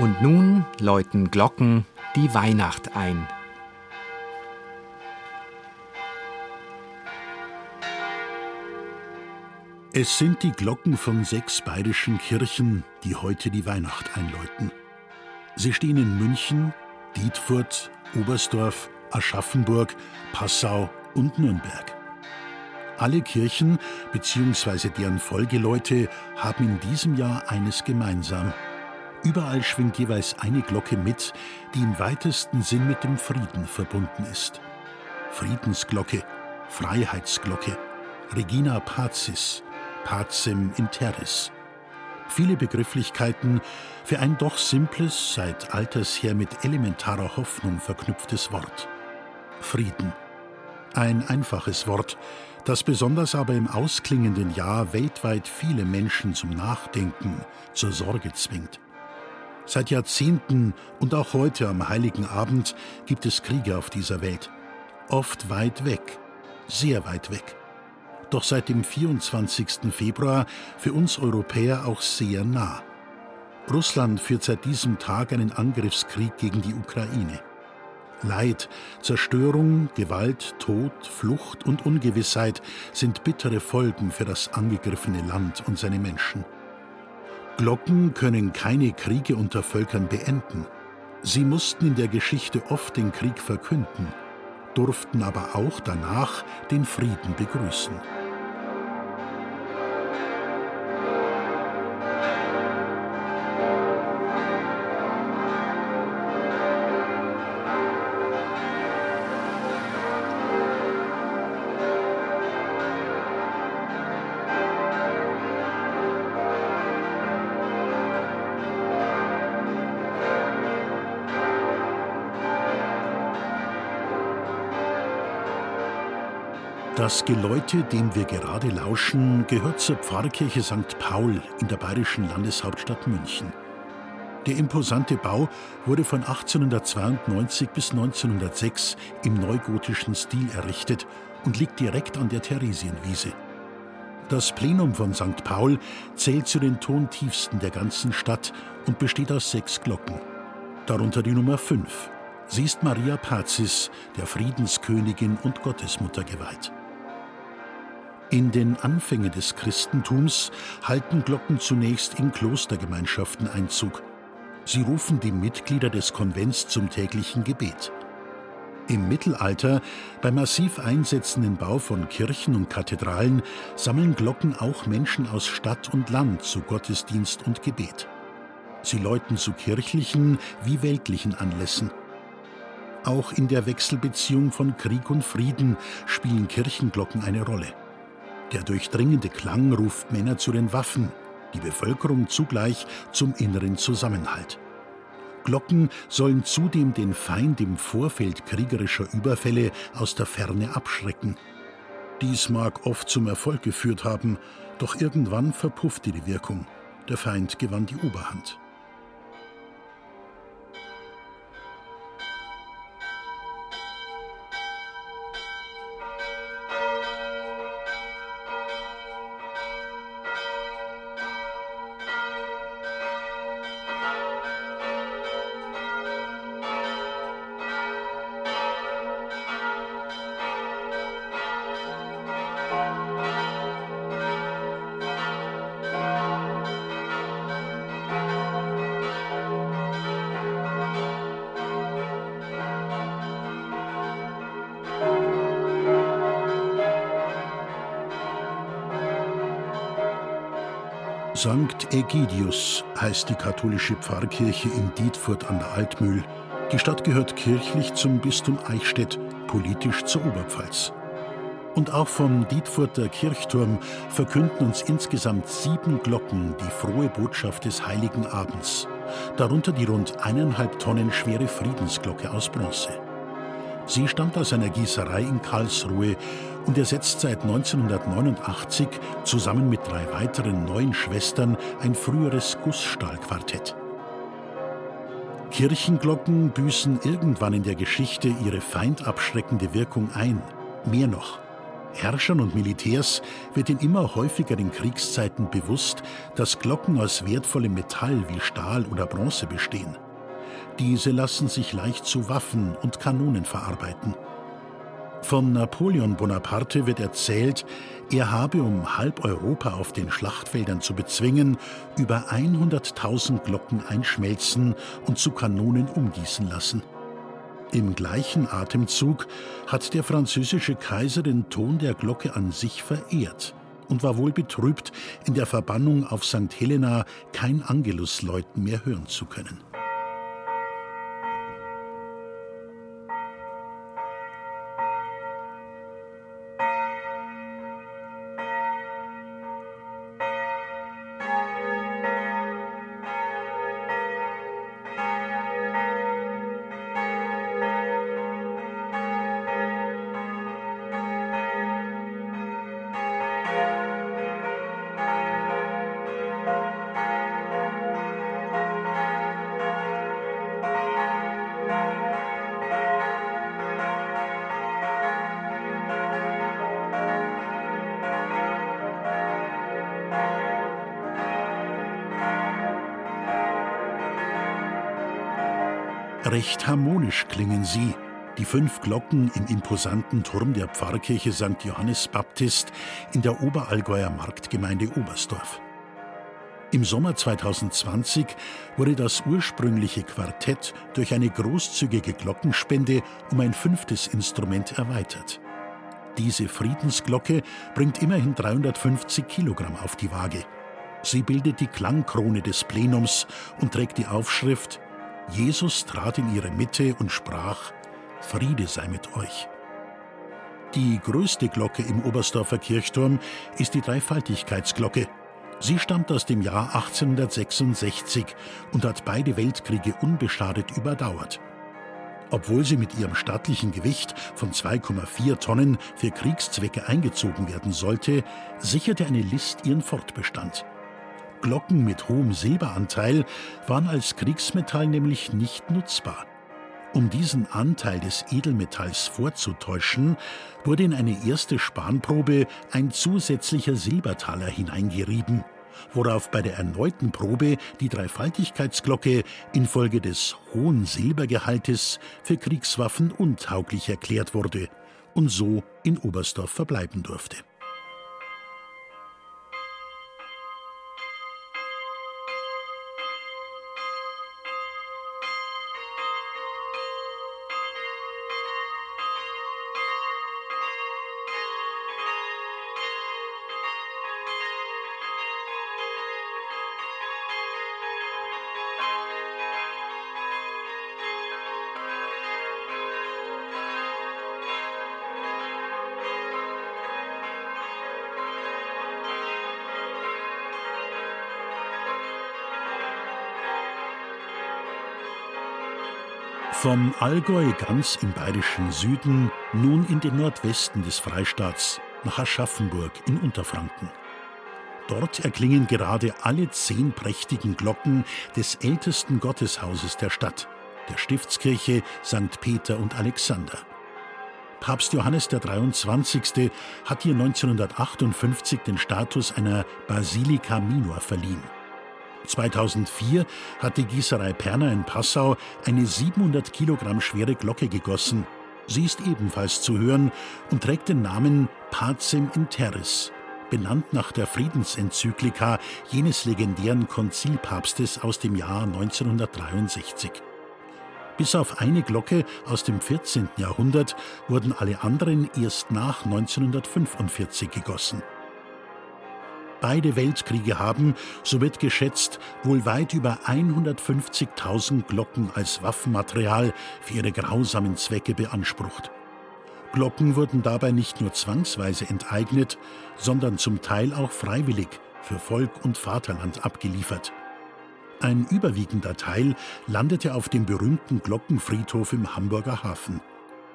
Und nun läuten Glocken die Weihnacht ein. Es sind die Glocken von sechs bayerischen Kirchen, die heute die Weihnacht einläuten. Sie stehen in München, Dietfurt, Oberstdorf, Aschaffenburg, Passau und Nürnberg. Alle Kirchen bzw. deren Folgeleute haben in diesem Jahr eines gemeinsam. Überall schwingt jeweils eine Glocke mit, die im weitesten Sinn mit dem Frieden verbunden ist. Friedensglocke, Freiheitsglocke, Regina Pazis, Pacem in Terris. Viele Begrifflichkeiten für ein doch simples, seit alters her mit elementarer Hoffnung verknüpftes Wort. Frieden. Ein einfaches Wort, das besonders aber im ausklingenden Jahr weltweit viele Menschen zum Nachdenken, zur Sorge zwingt. Seit Jahrzehnten und auch heute am heiligen Abend gibt es Kriege auf dieser Welt. Oft weit weg, sehr weit weg. Doch seit dem 24. Februar für uns Europäer auch sehr nah. Russland führt seit diesem Tag einen Angriffskrieg gegen die Ukraine. Leid, Zerstörung, Gewalt, Tod, Flucht und Ungewissheit sind bittere Folgen für das angegriffene Land und seine Menschen. Glocken können keine Kriege unter Völkern beenden. Sie mussten in der Geschichte oft den Krieg verkünden, durften aber auch danach den Frieden begrüßen. Das Geläute, dem wir gerade lauschen, gehört zur Pfarrkirche St. Paul in der bayerischen Landeshauptstadt München. Der imposante Bau wurde von 1892 bis 1906 im neugotischen Stil errichtet und liegt direkt an der Theresienwiese. Das Plenum von St. Paul zählt zu den tontiefsten der ganzen Stadt und besteht aus sechs Glocken. Darunter die Nummer 5. Sie ist Maria Pazis, der Friedenskönigin und Gottesmutter geweiht. In den Anfängen des Christentums halten Glocken zunächst in Klostergemeinschaften Einzug. Sie rufen die Mitglieder des Konvents zum täglichen Gebet. Im Mittelalter, beim massiv einsetzenden Bau von Kirchen und Kathedralen, sammeln Glocken auch Menschen aus Stadt und Land zu Gottesdienst und Gebet. Sie läuten zu kirchlichen wie weltlichen Anlässen. Auch in der Wechselbeziehung von Krieg und Frieden spielen Kirchenglocken eine Rolle. Der durchdringende Klang ruft Männer zu den Waffen, die Bevölkerung zugleich zum inneren Zusammenhalt. Glocken sollen zudem den Feind im Vorfeld kriegerischer Überfälle aus der Ferne abschrecken. Dies mag oft zum Erfolg geführt haben, doch irgendwann verpuffte die Wirkung. Der Feind gewann die Oberhand. St. Egidius heißt die katholische Pfarrkirche in Dietfurt an der Altmühl. Die Stadt gehört kirchlich zum Bistum Eichstätt, politisch zur Oberpfalz. Und auch vom Dietfurter Kirchturm verkünden uns insgesamt sieben Glocken die frohe Botschaft des Heiligen Abends, darunter die rund eineinhalb Tonnen schwere Friedensglocke aus Bronze. Sie stammt aus einer Gießerei in Karlsruhe und ersetzt seit 1989 zusammen mit drei weiteren neuen Schwestern ein früheres Gussstahlquartett. Kirchenglocken büßen irgendwann in der Geschichte ihre feindabschreckende Wirkung ein. Mehr noch. Herrschern und Militärs wird in immer häufigeren Kriegszeiten bewusst, dass Glocken aus wertvollem Metall wie Stahl oder Bronze bestehen. Diese lassen sich leicht zu Waffen und Kanonen verarbeiten. Von Napoleon Bonaparte wird erzählt, er habe, um halb Europa auf den Schlachtfeldern zu bezwingen, über 100.000 Glocken einschmelzen und zu Kanonen umgießen lassen. Im gleichen Atemzug hat der französische Kaiser den Ton der Glocke an sich verehrt und war wohl betrübt, in der Verbannung auf St. Helena kein Angelusläuten mehr hören zu können. Recht harmonisch klingen sie, die fünf Glocken im imposanten Turm der Pfarrkirche St. Johannes Baptist in der Oberallgäuer Marktgemeinde Oberstdorf. Im Sommer 2020 wurde das ursprüngliche Quartett durch eine großzügige Glockenspende um ein fünftes Instrument erweitert. Diese Friedensglocke bringt immerhin 350 Kilogramm auf die Waage. Sie bildet die Klangkrone des Plenums und trägt die Aufschrift Jesus trat in ihre Mitte und sprach, Friede sei mit euch. Die größte Glocke im Oberstdorfer Kirchturm ist die Dreifaltigkeitsglocke. Sie stammt aus dem Jahr 1866 und hat beide Weltkriege unbeschadet überdauert. Obwohl sie mit ihrem stattlichen Gewicht von 2,4 Tonnen für Kriegszwecke eingezogen werden sollte, sicherte eine List ihren Fortbestand. Glocken mit hohem Silberanteil waren als Kriegsmetall nämlich nicht nutzbar. Um diesen Anteil des Edelmetalls vorzutäuschen, wurde in eine erste Spanprobe ein zusätzlicher Silbertaler hineingerieben, worauf bei der erneuten Probe die Dreifaltigkeitsglocke infolge des hohen Silbergehaltes für Kriegswaffen untauglich erklärt wurde und so in Oberstdorf verbleiben durfte. Vom Allgäu ganz im bayerischen Süden nun in den Nordwesten des Freistaats nach Aschaffenburg in Unterfranken. Dort erklingen gerade alle zehn prächtigen Glocken des ältesten Gotteshauses der Stadt, der Stiftskirche St. Peter und Alexander. Papst Johannes der 23. hat ihr 1958 den Status einer Basilica Minor verliehen. 2004 hat die Gießerei Perner in Passau eine 700 Kilogramm schwere Glocke gegossen. Sie ist ebenfalls zu hören und trägt den Namen Pacem in Terris, benannt nach der Friedensenzyklika jenes legendären Konzilpapstes aus dem Jahr 1963. Bis auf eine Glocke aus dem 14. Jahrhundert wurden alle anderen erst nach 1945 gegossen beide Weltkriege haben, so wird geschätzt, wohl weit über 150.000 Glocken als Waffenmaterial für ihre grausamen Zwecke beansprucht. Glocken wurden dabei nicht nur zwangsweise enteignet, sondern zum Teil auch freiwillig für Volk und Vaterland abgeliefert. Ein überwiegender Teil landete auf dem berühmten Glockenfriedhof im Hamburger Hafen.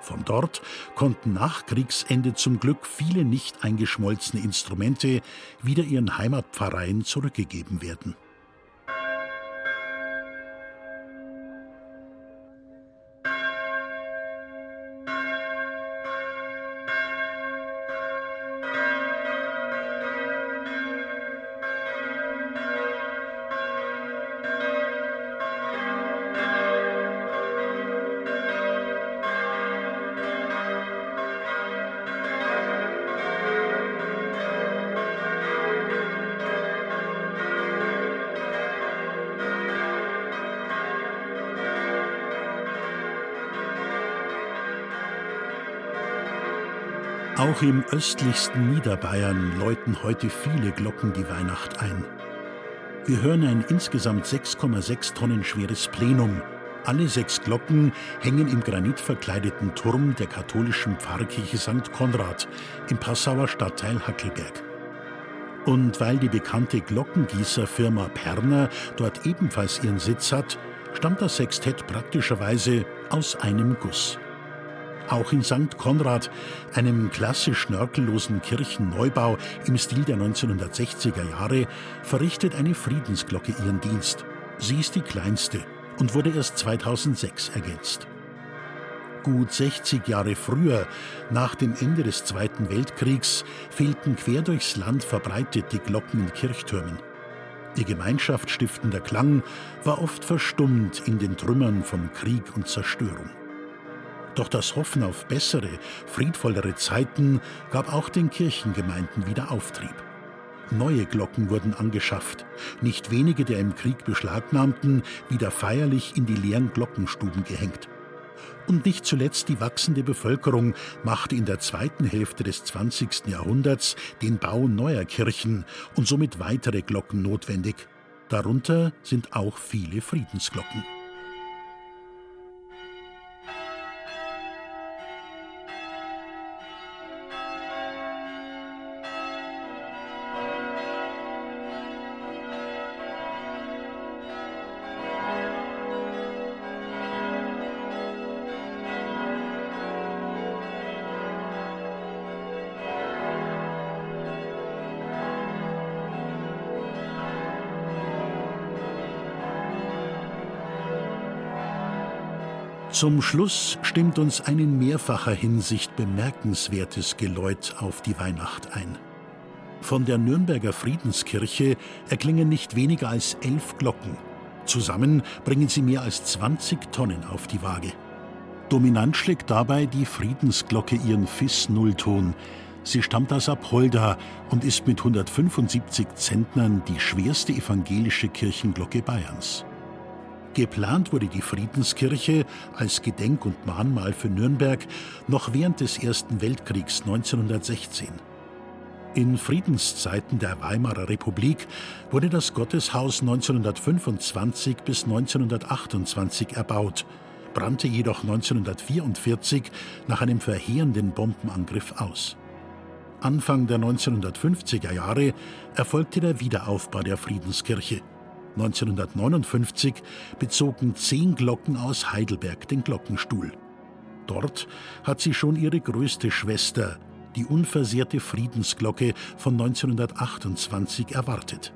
Von dort konnten nach Kriegsende zum Glück viele nicht eingeschmolzene Instrumente wieder ihren Heimatpfarreien zurückgegeben werden. Auch im östlichsten Niederbayern läuten heute viele Glocken die Weihnacht ein. Wir hören ein insgesamt 6,6 Tonnen schweres Plenum. Alle sechs Glocken hängen im granitverkleideten Turm der katholischen Pfarrkirche St. Konrad im Passauer Stadtteil Hackelberg. Und weil die bekannte Glockengießerfirma Perner dort ebenfalls ihren Sitz hat, stammt das Sextett praktischerweise aus einem Guss. Auch in St. Konrad, einem klassisch schnörkellosen Kirchenneubau im Stil der 1960er Jahre, verrichtet eine Friedensglocke ihren Dienst. Sie ist die kleinste und wurde erst 2006 ergänzt. Gut 60 Jahre früher, nach dem Ende des Zweiten Weltkriegs, fehlten quer durchs Land verbreitet die Glocken in Kirchtürmen. Ihr gemeinschaftsstiftender Klang war oft verstummt in den Trümmern von Krieg und Zerstörung. Doch das Hoffen auf bessere, friedvollere Zeiten gab auch den Kirchengemeinden wieder Auftrieb. Neue Glocken wurden angeschafft, nicht wenige der im Krieg beschlagnahmten wieder feierlich in die leeren Glockenstuben gehängt. Und nicht zuletzt die wachsende Bevölkerung machte in der zweiten Hälfte des 20. Jahrhunderts den Bau neuer Kirchen und somit weitere Glocken notwendig. Darunter sind auch viele Friedensglocken. Zum Schluss stimmt uns ein in mehrfacher Hinsicht bemerkenswertes Geläut auf die Weihnacht ein. Von der Nürnberger Friedenskirche erklingen nicht weniger als elf Glocken. Zusammen bringen sie mehr als 20 Tonnen auf die Waage. Dominant schlägt dabei die Friedensglocke ihren Fis-Nullton. Sie stammt aus Apolda und ist mit 175 Zentnern die schwerste evangelische Kirchenglocke Bayerns. Geplant wurde die Friedenskirche als Gedenk- und Mahnmal für Nürnberg noch während des Ersten Weltkriegs 1916. In Friedenszeiten der Weimarer Republik wurde das Gotteshaus 1925 bis 1928 erbaut, brannte jedoch 1944 nach einem verheerenden Bombenangriff aus. Anfang der 1950er Jahre erfolgte der Wiederaufbau der Friedenskirche. 1959 bezogen zehn Glocken aus Heidelberg den Glockenstuhl. Dort hat sie schon ihre größte Schwester, die unversehrte Friedensglocke von 1928, erwartet.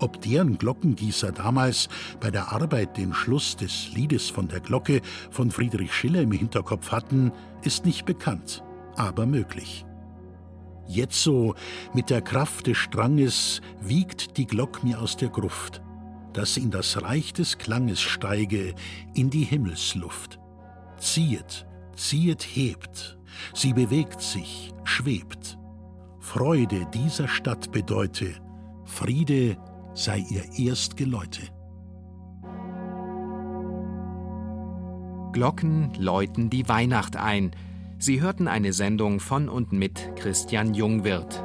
Ob deren Glockengießer damals bei der Arbeit den Schluss des Liedes von der Glocke von Friedrich Schiller im Hinterkopf hatten, ist nicht bekannt, aber möglich. Jetzo, mit der Kraft des Stranges, wiegt die Glock mir aus der Gruft das in das Reich des Klanges steige, in die Himmelsluft. Ziehet, ziehet, hebt, sie bewegt sich, schwebt. Freude dieser Stadt bedeute, Friede sei ihr Erstgeläute. Glocken läuten die Weihnacht ein. Sie hörten eine Sendung von und mit Christian Jungwirth.